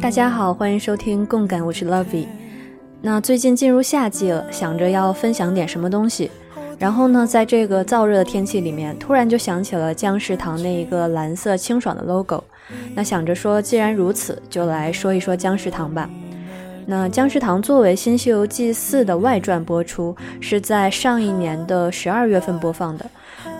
大家好，欢迎收听共感，我是 Lovey。那最近进入夏季了，想着要分享点什么东西，然后呢，在这个燥热的天气里面，突然就想起了姜食堂那一个蓝色清爽的 logo。那想着说，既然如此，就来说一说姜食堂吧。那姜食堂作为《新西游记四》的外传播出，是在上一年的十二月份播放的。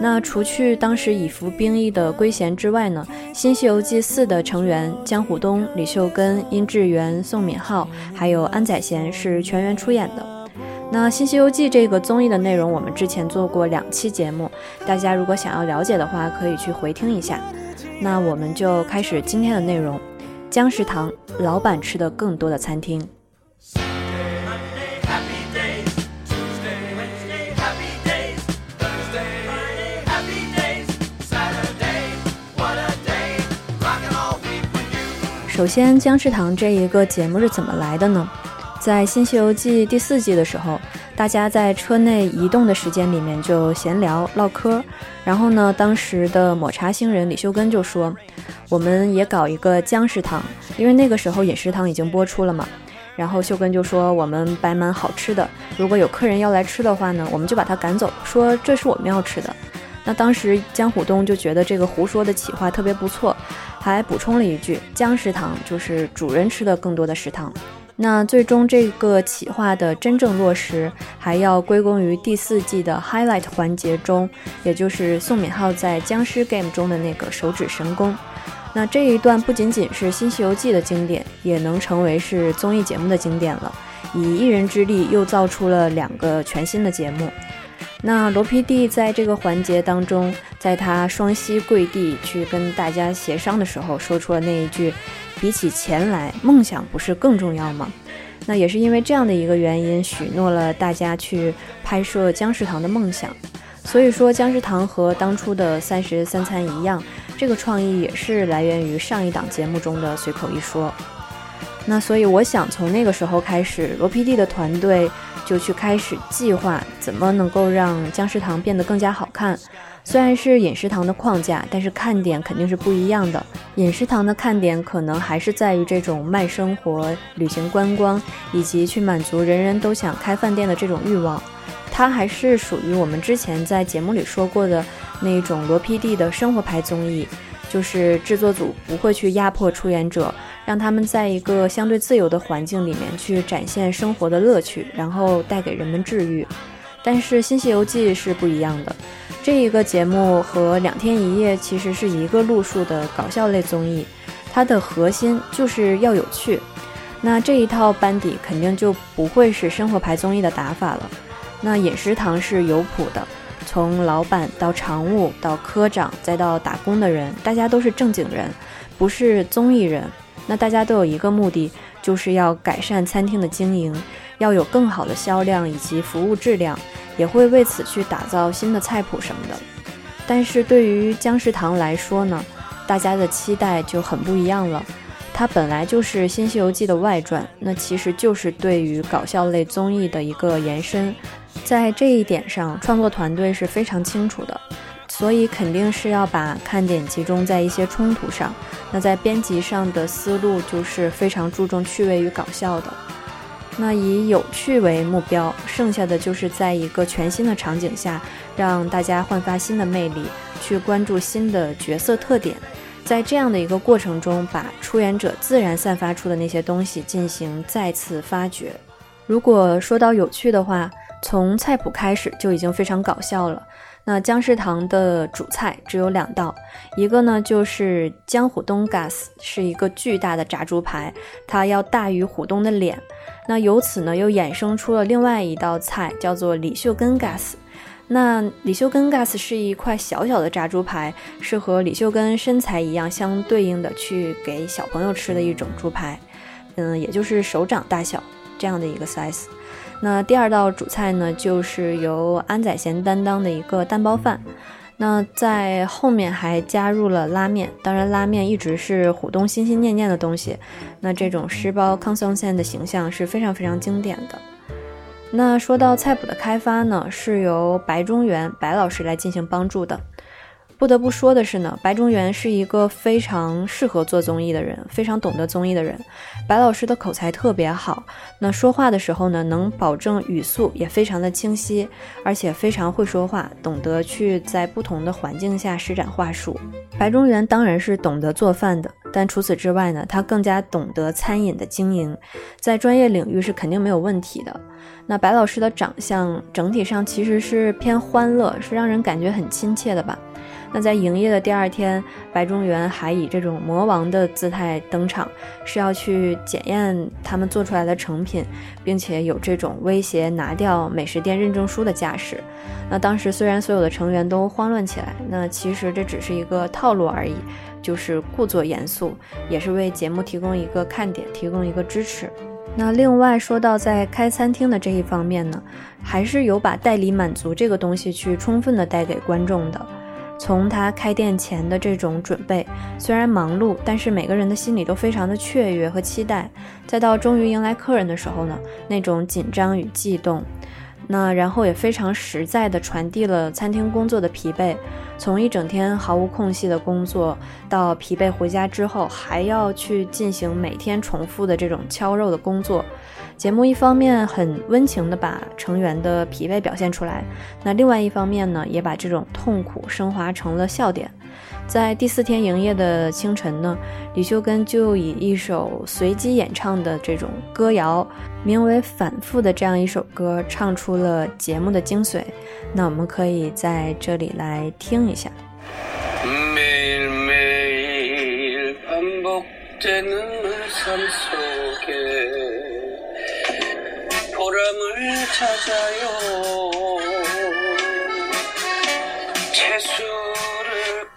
那除去当时已服兵役的圭贤之外呢，《新西游记四》的成员江虎东、李秀根、殷志源、宋敏浩，还有安宰贤是全员出演的。那《新西游记》这个综艺的内容，我们之前做过两期节目，大家如果想要了解的话，可以去回听一下。那我们就开始今天的内容：姜食堂老板吃的更多的餐厅。首先，姜食堂这一个节目是怎么来的呢？在《新西游记》第四季的时候，大家在车内移动的时间里面就闲聊唠嗑，然后呢，当时的抹茶星人李秀根就说：“我们也搞一个姜食堂，因为那个时候饮食堂已经播出了嘛。”然后秀根就说：“我们摆满好吃的，如果有客人要来吃的话呢，我们就把他赶走，说这是我们要吃的。”那当时江虎东就觉得这个胡说的企划特别不错，还补充了一句：“姜食堂就是主人吃的更多的食堂。”那最终这个企划的真正落实，还要归功于第四季的 highlight 环节中，也就是宋敏浩在僵尸 game 中的那个手指神功。那这一段不仅仅是《新西游记》的经典，也能成为是综艺节目的经典了。以一人之力又造出了两个全新的节目。那罗 PD 在这个环节当中，在他双膝跪地去跟大家协商的时候，说出了那一句：“比起钱来，梦想不是更重要吗？”那也是因为这样的一个原因，许诺了大家去拍摄姜食堂的梦想。所以说，姜食堂和当初的三十三餐一样，这个创意也是来源于上一档节目中的随口一说。那所以，我想从那个时候开始，罗 PD 的团队。就去开始计划怎么能够让姜食堂变得更加好看。虽然是饮食堂的框架，但是看点肯定是不一样的。饮食堂的看点可能还是在于这种慢生活、旅行观光，以及去满足人人都想开饭店的这种欲望。它还是属于我们之前在节目里说过的那种罗 PD 的生活牌综艺。就是制作组不会去压迫出演者，让他们在一个相对自由的环境里面去展现生活的乐趣，然后带给人们治愈。但是《新西游记》是不一样的，这一个节目和《两天一夜》其实是一个路数的搞笑类综艺，它的核心就是要有趣。那这一套班底肯定就不会是生活牌综艺的打法了。那饮食堂是有谱的。从老板到常务到科长再到打工的人，大家都是正经人，不是综艺人。那大家都有一个目的，就是要改善餐厅的经营，要有更好的销量以及服务质量，也会为此去打造新的菜谱什么的。但是对于姜食堂来说呢，大家的期待就很不一样了。它本来就是《新西游记》的外传，那其实就是对于搞笑类综艺的一个延伸。在这一点上，创作团队是非常清楚的，所以肯定是要把看点集中在一些冲突上。那在编辑上的思路就是非常注重趣味与搞笑的，那以有趣为目标，剩下的就是在一个全新的场景下，让大家焕发新的魅力，去关注新的角色特点，在这样的一个过程中，把出演者自然散发出的那些东西进行再次发掘。如果说到有趣的话，从菜谱开始就已经非常搞笑了。那姜食堂的主菜只有两道，一个呢就是姜虎东 gas，是一个巨大的炸猪排，它要大于虎东的脸。那由此呢又衍生出了另外一道菜，叫做李秀根 gas。那李秀根 gas 是一块小小的炸猪排，是和李秀根身材一样相对应的去给小朋友吃的一种猪排，嗯，也就是手掌大小这样的一个 size。那第二道主菜呢，就是由安宰贤担当的一个蛋包饭。那在后面还加入了拉面，当然拉面一直是虎东心心念念的东西。那这种湿包康松线的形象是非常非常经典的。那说到菜谱的开发呢，是由白中原白老师来进行帮助的。不得不说的是呢，白中原是一个非常适合做综艺的人，非常懂得综艺的人。白老师的口才特别好，那说话的时候呢，能保证语速也非常的清晰，而且非常会说话，懂得去在不同的环境下施展话术。白中原当然是懂得做饭的，但除此之外呢，他更加懂得餐饮的经营，在专业领域是肯定没有问题的。那白老师的长相整体上其实是偏欢乐，是让人感觉很亲切的吧。那在营业的第二天，白中原还以这种魔王的姿态登场，是要去检验他们做出来的成品，并且有这种威胁拿掉美食店认证书的架势。那当时虽然所有的成员都慌乱起来，那其实这只是一个套路而已，就是故作严肃，也是为节目提供一个看点，提供一个支持。那另外说到在开餐厅的这一方面呢，还是有把代理满足这个东西去充分的带给观众的。从他开店前的这种准备，虽然忙碌，但是每个人的心里都非常的雀跃和期待。再到终于迎来客人的时候呢，那种紧张与悸动，那然后也非常实在的传递了餐厅工作的疲惫。从一整天毫无空隙的工作，到疲惫回家之后还要去进行每天重复的这种敲肉的工作。节目一方面很温情地把成员的疲惫表现出来，那另外一方面呢，也把这种痛苦升华成了笑点。在第四天营业的清晨呢，李秀根就以一首随机演唱的这种歌谣，名为《反复》的这样一首歌，唱出了节目的精髓。那我们可以在这里来听一下。 보람을 찾아요. 채수를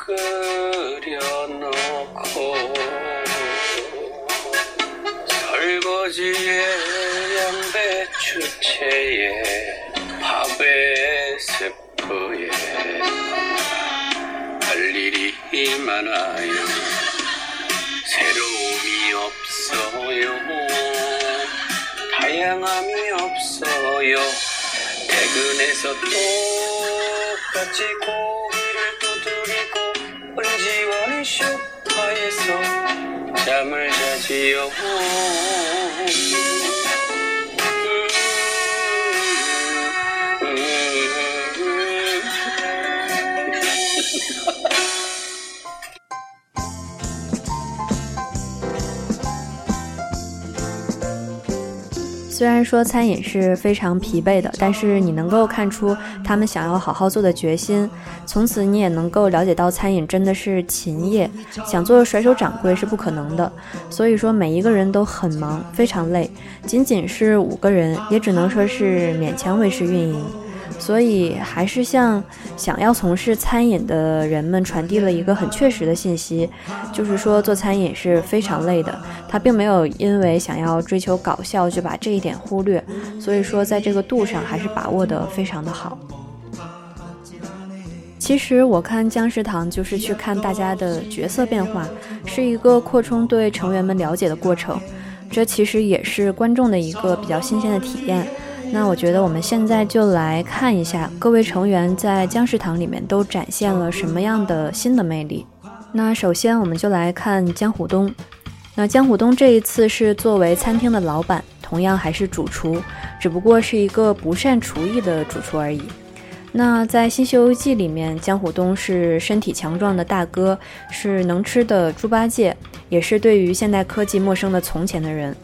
끓여놓고 설거지에 양배추채에 밥에 세포에 할 일이 많아요. 새로움이 없어요. 다양함이 없어요. 퇴근해서 똑같이 고기를 두드리고 은지원의 슈퍼에서 잠을 자지요. 虽然说餐饮是非常疲惫的，但是你能够看出他们想要好好做的决心。从此你也能够了解到，餐饮真的是勤业，想做甩手掌柜是不可能的。所以说每一个人都很忙，非常累。仅仅是五个人，也只能说是勉强维持运营。所以，还是向想要从事餐饮的人们传递了一个很确实的信息，就是说做餐饮是非常累的。他并没有因为想要追求搞笑就把这一点忽略，所以说在这个度上还是把握得非常的好。其实我看姜食堂就是去看大家的角色变化，是一个扩充对成员们了解的过程，这其实也是观众的一个比较新鲜的体验。那我觉得我们现在就来看一下各位成员在姜食堂里面都展现了什么样的新的魅力。那首先我们就来看江虎东。那江虎东这一次是作为餐厅的老板，同样还是主厨，只不过是一个不善厨艺的主厨而已。那在《新西游记》里面，江虎东是身体强壮的大哥，是能吃的猪八戒，也是对于现代科技陌生的从前的人。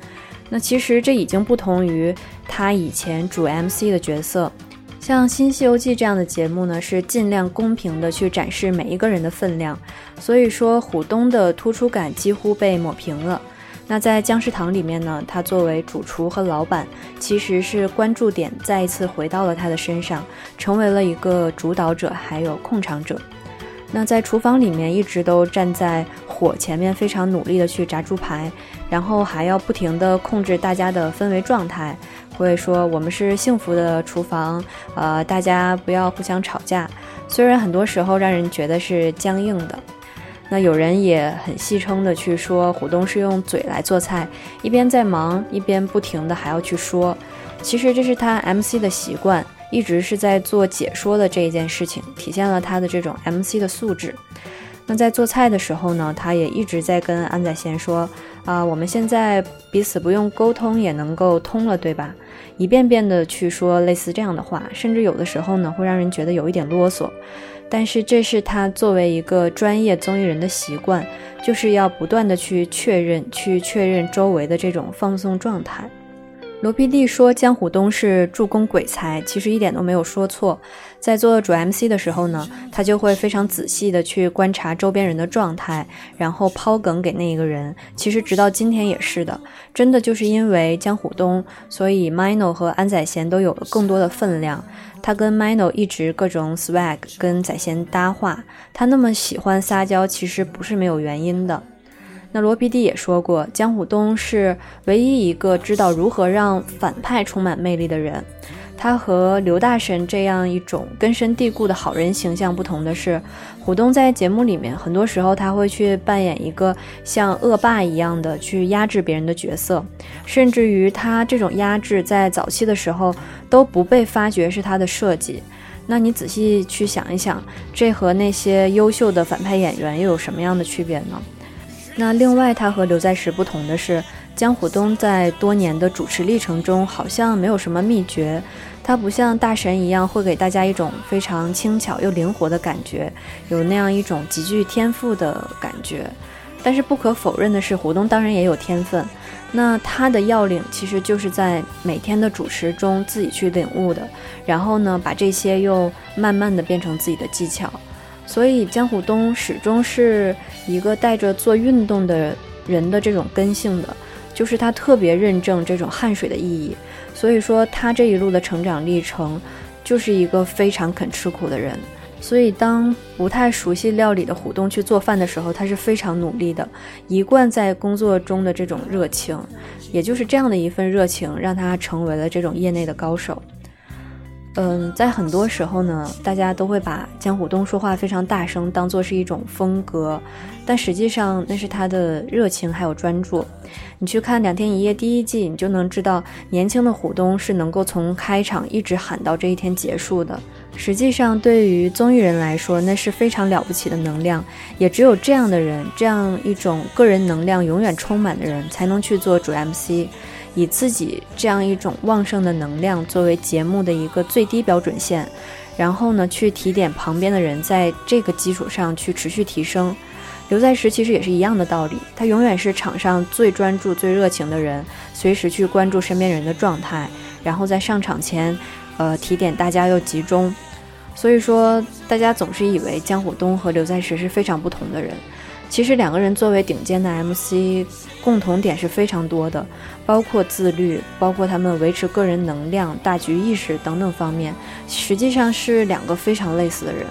那其实这已经不同于他以前主 MC 的角色，像《新西游记》这样的节目呢，是尽量公平的去展示每一个人的分量，所以说虎东的突出感几乎被抹平了。那在僵尸堂里面呢，他作为主厨和老板，其实是关注点再一次回到了他的身上，成为了一个主导者，还有控场者。那在厨房里面一直都站在火前面，非常努力的去炸猪排，然后还要不停的控制大家的氛围状态，会说我们是幸福的厨房，呃，大家不要互相吵架。虽然很多时候让人觉得是僵硬的，那有人也很戏称的去说虎东是用嘴来做菜，一边在忙，一边不停的还要去说。其实这是他 MC 的习惯，一直是在做解说的这一件事情，体现了他的这种 MC 的素质。那在做菜的时候呢，他也一直在跟安宰贤说啊，我们现在彼此不用沟通也能够通了，对吧？一遍遍的去说类似这样的话，甚至有的时候呢，会让人觉得有一点啰嗦。但是这是他作为一个专业综艺人的习惯，就是要不断的去确认，去确认周围的这种放松状态。罗 PD 说江虎东是助攻鬼才，其实一点都没有说错。在做主 MC 的时候呢，他就会非常仔细的去观察周边人的状态，然后抛梗给那一个人。其实直到今天也是的，真的就是因为江虎东，所以 Mino 和安宰贤都有了更多的分量。他跟 Mino 一直各种 swag 跟宰贤搭话，他那么喜欢撒娇，其实不是没有原因的。那罗 PD 也说过，江虎东是唯一一个知道如何让反派充满魅力的人。他和刘大神这样一种根深蒂固的好人形象不同的是，虎东在节目里面很多时候他会去扮演一个像恶霸一样的去压制别人的角色，甚至于他这种压制在早期的时候都不被发觉是他的设计。那你仔细去想一想，这和那些优秀的反派演员又有什么样的区别呢？那另外，他和刘在石不同的是，江虎东在多年的主持历程中好像没有什么秘诀，他不像大神一样会给大家一种非常轻巧又灵活的感觉，有那样一种极具天赋的感觉。但是不可否认的是，虎东当然也有天分，那他的要领其实就是在每天的主持中自己去领悟的，然后呢，把这些又慢慢的变成自己的技巧。所以江虎东始终是一个带着做运动的人的这种根性的，就是他特别认证这种汗水的意义。所以说他这一路的成长历程，就是一个非常肯吃苦的人。所以当不太熟悉料理的虎东去做饭的时候，他是非常努力的，一贯在工作中的这种热情，也就是这样的一份热情，让他成为了这种业内的高手。嗯，在很多时候呢，大家都会把江虎东说话非常大声当做是一种风格，但实际上那是他的热情还有专注。你去看《两天一夜》第一季，你就能知道年轻的虎东是能够从开场一直喊到这一天结束的。实际上，对于综艺人来说，那是非常了不起的能量，也只有这样的人，这样一种个人能量永远充满的人，才能去做主 MC。以自己这样一种旺盛的能量作为节目的一个最低标准线，然后呢，去提点旁边的人，在这个基础上去持续提升。刘在石其实也是一样的道理，他永远是场上最专注、最热情的人，随时去关注身边人的状态，然后在上场前，呃，提点大家又集中。所以说，大家总是以为江虎东和刘在石是非常不同的人。其实两个人作为顶尖的 MC，共同点是非常多的，包括自律，包括他们维持个人能量、大局意识等等方面，实际上是两个非常类似的人。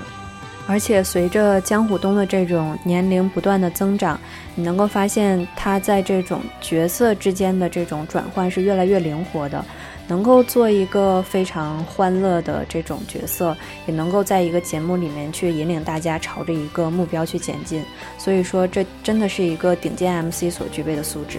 而且随着江虎东的这种年龄不断的增长，你能够发现他在这种角色之间的这种转换是越来越灵活的。能够做一个非常欢乐的这种角色，也能够在一个节目里面去引领大家朝着一个目标去前进。所以说，这真的是一个顶尖 MC 所具备的素质。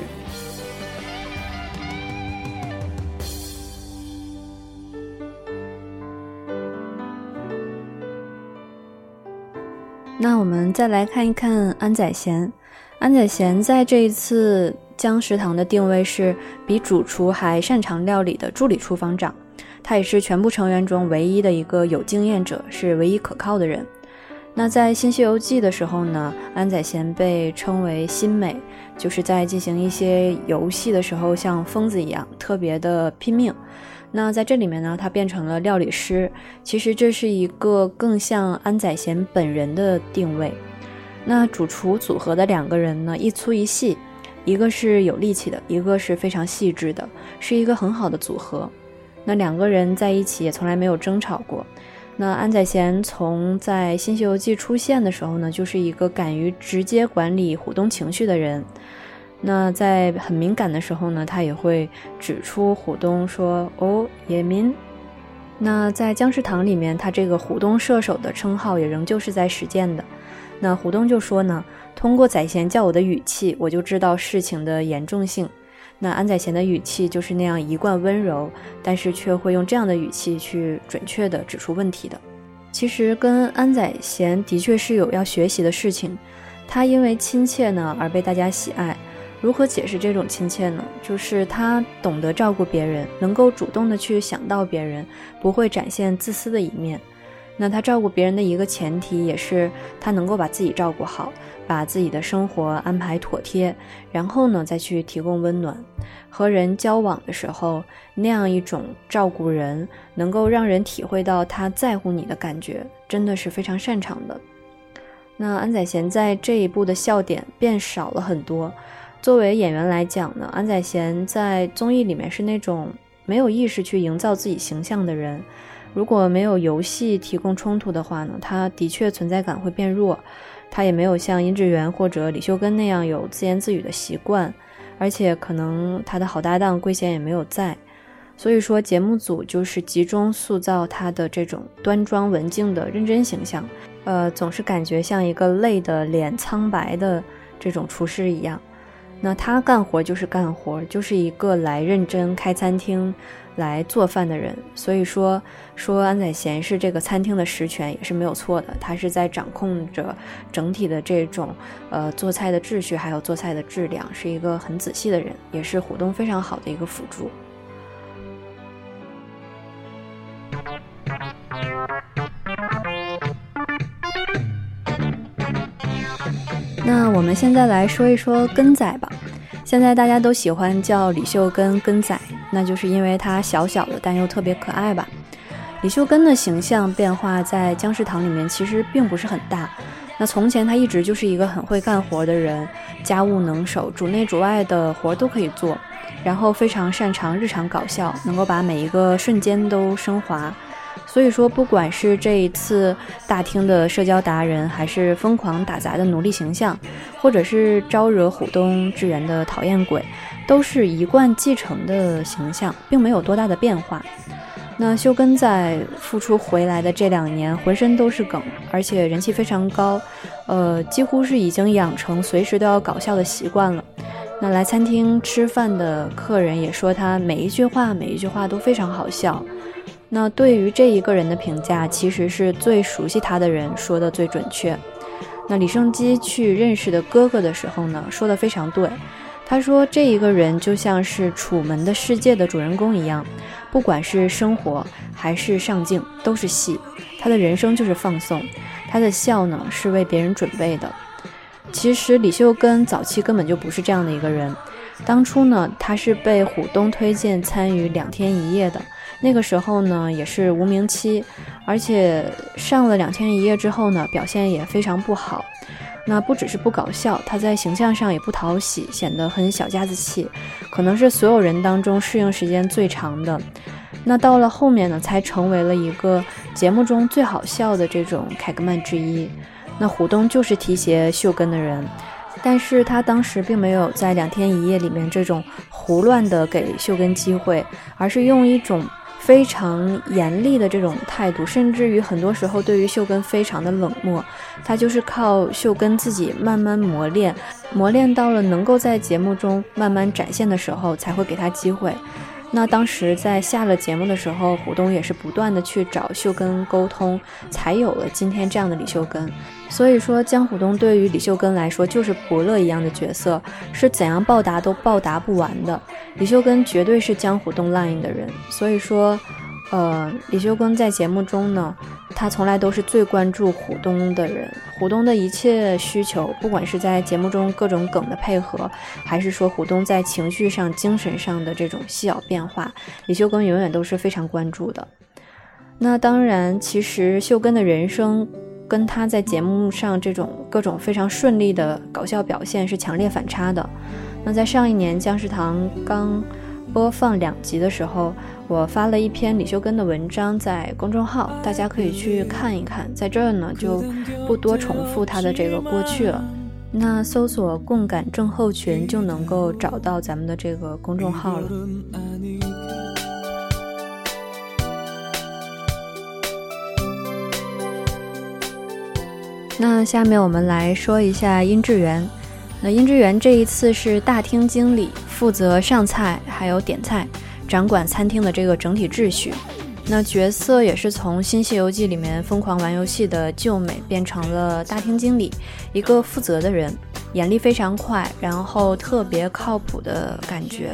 那我们再来看一看安宰贤。安宰贤在这一次。江食堂的定位是比主厨还擅长料理的助理厨房长，他也是全部成员中唯一的一个有经验者，是唯一可靠的人。那在《新西游记》的时候呢，安宰贤被称为新美，就是在进行一些游戏的时候像疯子一样，特别的拼命。那在这里面呢，他变成了料理师，其实这是一个更像安宰贤本人的定位。那主厨组合的两个人呢，一粗一细。一个是有力气的，一个是非常细致的，是一个很好的组合。那两个人在一起也从来没有争吵过。那安宰贤从在《新西游记》出现的时候呢，就是一个敢于直接管理虎东情绪的人。那在很敏感的时候呢，他也会指出虎东说：“哦，野民。”那在僵尸堂里面，他这个虎东射手的称号也仍旧是在实践的。那虎东就说呢。通过宰贤叫我的语气，我就知道事情的严重性。那安宰贤的语气就是那样一贯温柔，但是却会用这样的语气去准确地指出问题的。其实跟安宰贤的确是有要学习的事情。他因为亲切呢而被大家喜爱。如何解释这种亲切呢？就是他懂得照顾别人，能够主动的去想到别人，不会展现自私的一面。那他照顾别人的一个前提，也是他能够把自己照顾好，把自己的生活安排妥帖，然后呢再去提供温暖。和人交往的时候，那样一种照顾人，能够让人体会到他在乎你的感觉，真的是非常擅长的。那安宰贤在这一部的笑点变少了很多。作为演员来讲呢，安宰贤在综艺里面是那种没有意识去营造自己形象的人。如果没有游戏提供冲突的话呢，他的确存在感会变弱。他也没有像殷志源或者李秀根那样有自言自语的习惯，而且可能他的好搭档桂贤也没有在。所以说，节目组就是集中塑造他的这种端庄文静的认真形象，呃，总是感觉像一个累的脸苍白的这种厨师一样。那他干活就是干活，就是一个来认真开餐厅。来做饭的人，所以说说安宰贤是这个餐厅的实权也是没有错的，他是在掌控着整体的这种呃做菜的秩序，还有做菜的质量，是一个很仔细的人，也是虎东非常好的一个辅助。那我们现在来说一说根仔吧。现在大家都喜欢叫李秀根根仔，那就是因为他小小的但又特别可爱吧。李秀根的形象变化在僵尸堂里面其实并不是很大。那从前他一直就是一个很会干活的人，家务能手，主内主外的活都可以做，然后非常擅长日常搞笑，能够把每一个瞬间都升华。所以说，不管是这一次大厅的社交达人，还是疯狂打杂的奴隶形象，或者是招惹虎东之人的讨厌鬼，都是一贯继承的形象，并没有多大的变化。那修根在复出回来的这两年，浑身都是梗，而且人气非常高，呃，几乎是已经养成随时都要搞笑的习惯了。那来餐厅吃饭的客人也说，他每一句话每一句话都非常好笑。那对于这一个人的评价，其实是最熟悉他的人说的最准确。那李胜基去认识的哥哥的时候呢，说的非常对。他说这一个人就像是《楚门的世界》的主人公一样，不管是生活还是上镜都是戏，他的人生就是放送，他的笑呢是为别人准备的。其实李秀根早期根本就不是这样的一个人，当初呢他是被虎东推荐参与两天一夜的。那个时候呢，也是无名期，而且上了两天一夜之后呢，表现也非常不好。那不只是不搞笑，他在形象上也不讨喜，显得很小家子气，可能是所有人当中适应时间最长的。那到了后面呢，才成为了一个节目中最好笑的这种凯格曼之一。那虎东就是提携秀根的人，但是他当时并没有在两天一夜里面这种胡乱的给秀根机会，而是用一种。非常严厉的这种态度，甚至于很多时候对于秀根非常的冷漠，他就是靠秀根自己慢慢磨练，磨练到了能够在节目中慢慢展现的时候，才会给他机会。那当时在下了节目的时候，胡东也是不断的去找秀根沟通，才有了今天这样的李秀根。所以说，江虎东对于李秀根来说就是伯乐一样的角色，是怎样报答都报答不完的。李秀根绝对是江虎东 line 的人，所以说。呃，李秀根在节目中呢，他从来都是最关注虎东的人，虎东的一切需求，不管是在节目中各种梗的配合，还是说虎东在情绪上、精神上的这种细小变化，李秀根永远都是非常关注的。那当然，其实秀根的人生跟他在节目上这种各种非常顺利的搞笑表现是强烈反差的。那在上一年姜食堂刚播放两集的时候。我发了一篇李秀根的文章在公众号，大家可以去看一看。在这儿呢，就不多重复他的这个过去了。那搜索“共感症候群”就能够找到咱们的这个公众号了。那下面我们来说一下殷志源。那殷志源这一次是大厅经理。负责上菜还有点菜，掌管餐厅的这个整体秩序。那角色也是从《新西游记》里面疯狂玩游戏的救美变成了大厅经理，一个负责的人，眼力非常快，然后特别靠谱的感觉。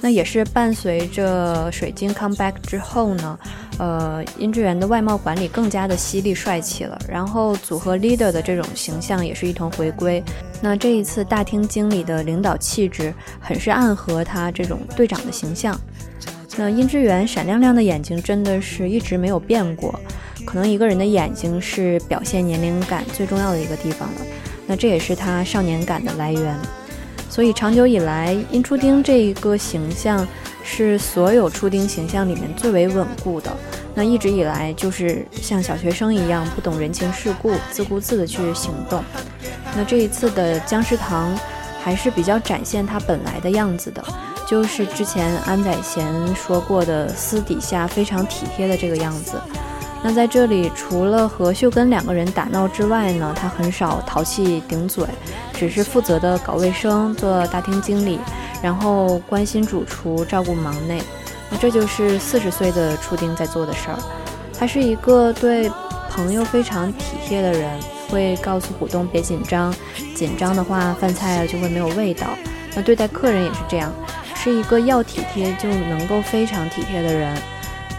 那也是伴随着水晶 come back 之后呢，呃，殷志源的外貌管理更加的犀利帅气了，然后组合 leader 的这种形象也是一同回归。那这一次大厅经理的领导气质，很是暗合他这种队长的形象。那殷志源闪亮亮的眼睛真的是一直没有变过，可能一个人的眼睛是表现年龄感最重要的一个地方了。那这也是他少年感的来源。所以长久以来，殷初丁这一个形象是所有初丁形象里面最为稳固的。那一直以来就是像小学生一样不懂人情世故，自顾自的去行动。那这一次的僵尸堂还是比较展现他本来的样子的。就是之前安宰贤说过的，私底下非常体贴的这个样子。那在这里，除了和秀根两个人打闹之外呢，他很少淘气顶嘴，只是负责的搞卫生、做大厅经理，然后关心主厨、照顾忙内。那这就是四十岁的初丁在做的事儿。他是一个对朋友非常体贴的人，会告诉虎东别紧张，紧张的话饭菜就会没有味道。那对待客人也是这样。是一个要体贴就能够非常体贴的人，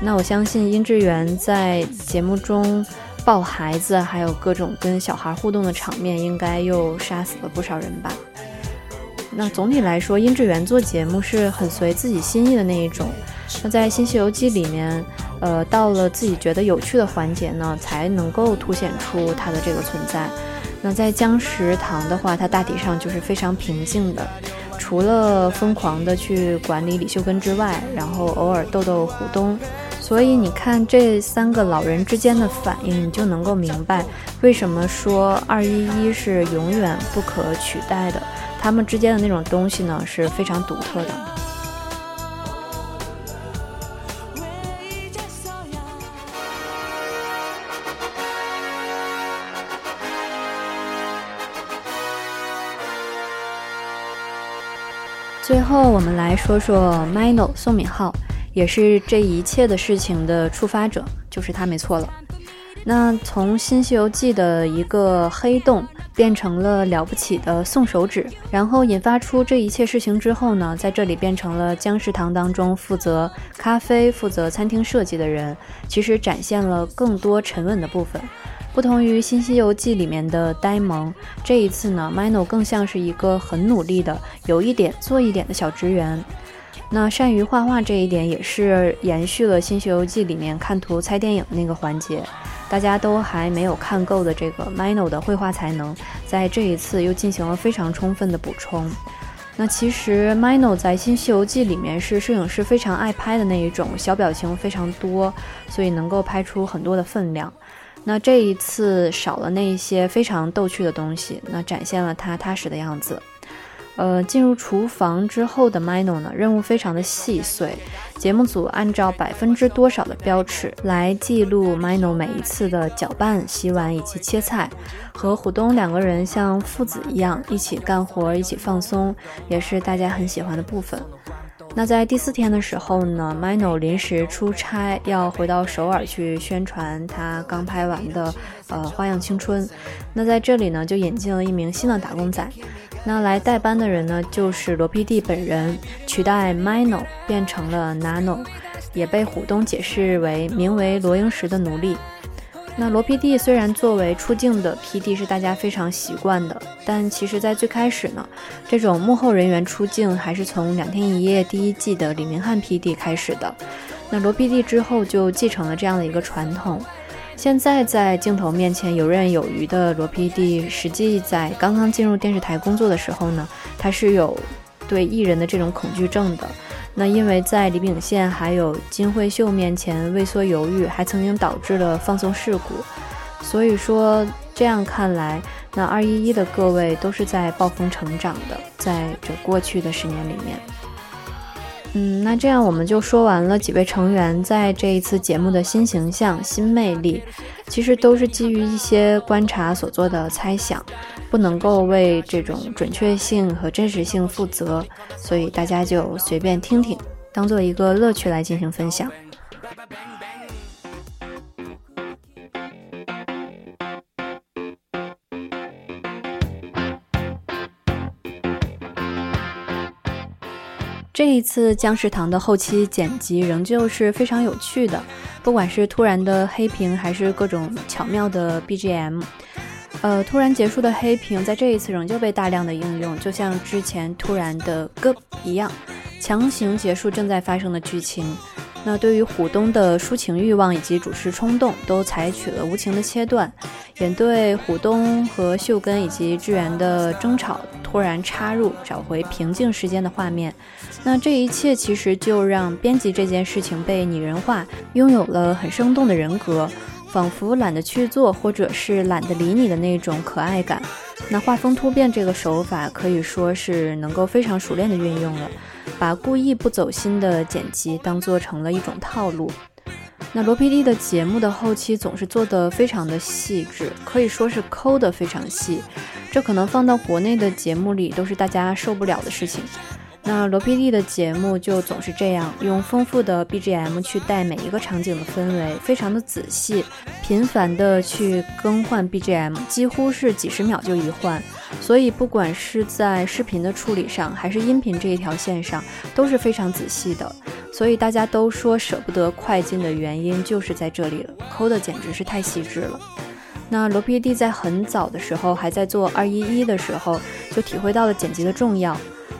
那我相信殷志源在节目中抱孩子，还有各种跟小孩互动的场面，应该又杀死了不少人吧。那总体来说，殷志源做节目是很随自己心意的那一种。那在《新西游记》里面，呃，到了自己觉得有趣的环节呢，才能够凸显出他的这个存在。那在僵食堂的话，他大体上就是非常平静的。除了疯狂的去管理李秀根之外，然后偶尔逗逗虎东，所以你看这三个老人之间的反应，你就能够明白为什么说二一一是永远不可取代的。他们之间的那种东西呢，是非常独特的。最后，我们来说说 Mino 宋敏浩，也是这一切的事情的触发者，就是他没错了。那从《新西游记》的一个黑洞变成了了不起的送手指，然后引发出这一切事情之后呢，在这里变成了僵食堂当中负责咖啡、负责餐厅设计的人，其实展现了更多沉稳的部分。不同于《新西游记》里面的呆萌，这一次呢，Mino 更像是一个很努力的、有一点做一点的小职员。那善于画画这一点也是延续了《新西游记》里面看图猜电影那个环节，大家都还没有看够的这个 Mino 的绘画才能，在这一次又进行了非常充分的补充。那其实 Mino 在《新西游记》里面是摄影师非常爱拍的那一种，小表情非常多，所以能够拍出很多的分量。那这一次少了那一些非常逗趣的东西，那展现了他踏实的样子。呃，进入厨房之后的 Mino 呢，任务非常的细碎。节目组按照百分之多少的标尺来记录 Mino 每一次的搅拌、洗碗以及切菜，和虎东两个人像父子一样一起干活、一起放松，也是大家很喜欢的部分。那在第四天的时候呢，Mino 临时出差要回到首尔去宣传他刚拍完的呃《花样青春》。那在这里呢，就引进了一名新的打工仔。那来代班的人呢，就是罗 PD 本人，取代 Mino 变成了 Nano，也被虎东解释为名为罗英石的奴隶。那罗 PD 虽然作为出镜的 PD 是大家非常习惯的，但其实，在最开始呢，这种幕后人员出镜还是从《两天一夜》第一季的李明翰 PD 开始的。那罗 PD 之后就继承了这样的一个传统。现在在镜头面前游刃有余的罗 PD，实际在刚刚进入电视台工作的时候呢，他是有对艺人的这种恐惧症的。那因为在李秉宪还有金惠秀面前畏缩犹豫，还曾经导致了放送事故，所以说这样看来，那二一一的各位都是在暴风成长的，在这过去的十年里面。嗯，那这样我们就说完了几位成员在这一次节目的新形象、新魅力，其实都是基于一些观察所做的猜想，不能够为这种准确性和真实性负责，所以大家就随便听听，当做一个乐趣来进行分享。这一次姜食堂的后期剪辑仍旧是非常有趣的，不管是突然的黑屏，还是各种巧妙的 BGM，呃，突然结束的黑屏在这一次仍旧被大量的应用，就像之前突然的歌一样，强行结束正在发生的剧情。那对于虎东的抒情欲望以及主持冲动，都采取了无情的切断，也对虎东和秀根以及志源的争吵突然插入，找回平静时间的画面。那这一切其实就让编辑这件事情被拟人化，拥有了很生动的人格，仿佛懒得去做，或者是懒得理你的那种可爱感。那画风突变这个手法可以说是能够非常熟练的运用了。把故意不走心的剪辑当做成了一种套路。那罗 PD 的节目的后期总是做得非常的细致，可以说是抠得非常细。这可能放到国内的节目里都是大家受不了的事情。那罗 PD 的节目就总是这样，用丰富的 BGM 去带每一个场景的氛围，非常的仔细，频繁的去更换 BGM，几乎是几十秒就一换。所以不管是在视频的处理上，还是音频这一条线上，都是非常仔细的。所以大家都说舍不得快进的原因就是在这里了，抠的简直是太细致了。那罗 PD 在很早的时候，还在做二一一的时候，就体会到了剪辑的重要。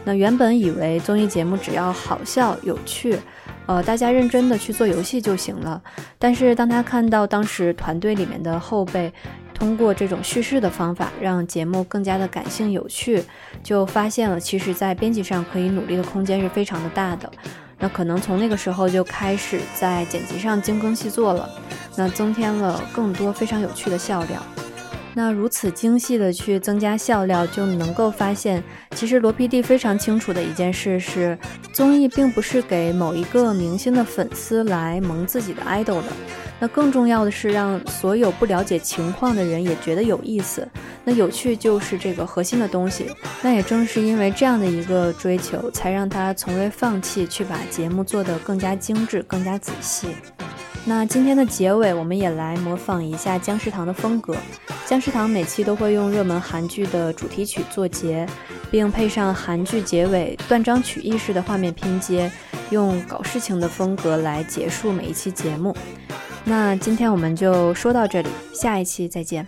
那原本以为综艺节目只要好笑有趣，呃，大家认真的去做游戏就行了。但是当他看到当时团队里面的后辈通过这种叙事的方法让节目更加的感性有趣，就发现了其实在编辑上可以努力的空间是非常的大的。那可能从那个时候就开始在剪辑上精耕细作了，那增添了更多非常有趣的笑料。那如此精细的去增加笑料，就能够发现，其实罗 PD 非常清楚的一件事是，综艺并不是给某一个明星的粉丝来萌自己的 idol 的。那更重要的是，让所有不了解情况的人也觉得有意思。那有趣就是这个核心的东西。那也正是因为这样的一个追求，才让他从未放弃去把节目做得更加精致、更加仔细。那今天的结尾，我们也来模仿一下姜食堂的风格。姜食堂每期都会用热门韩剧的主题曲做结，并配上韩剧结尾断章取义式的画面拼接，用搞事情的风格来结束每一期节目。那今天我们就说到这里，下一期再见。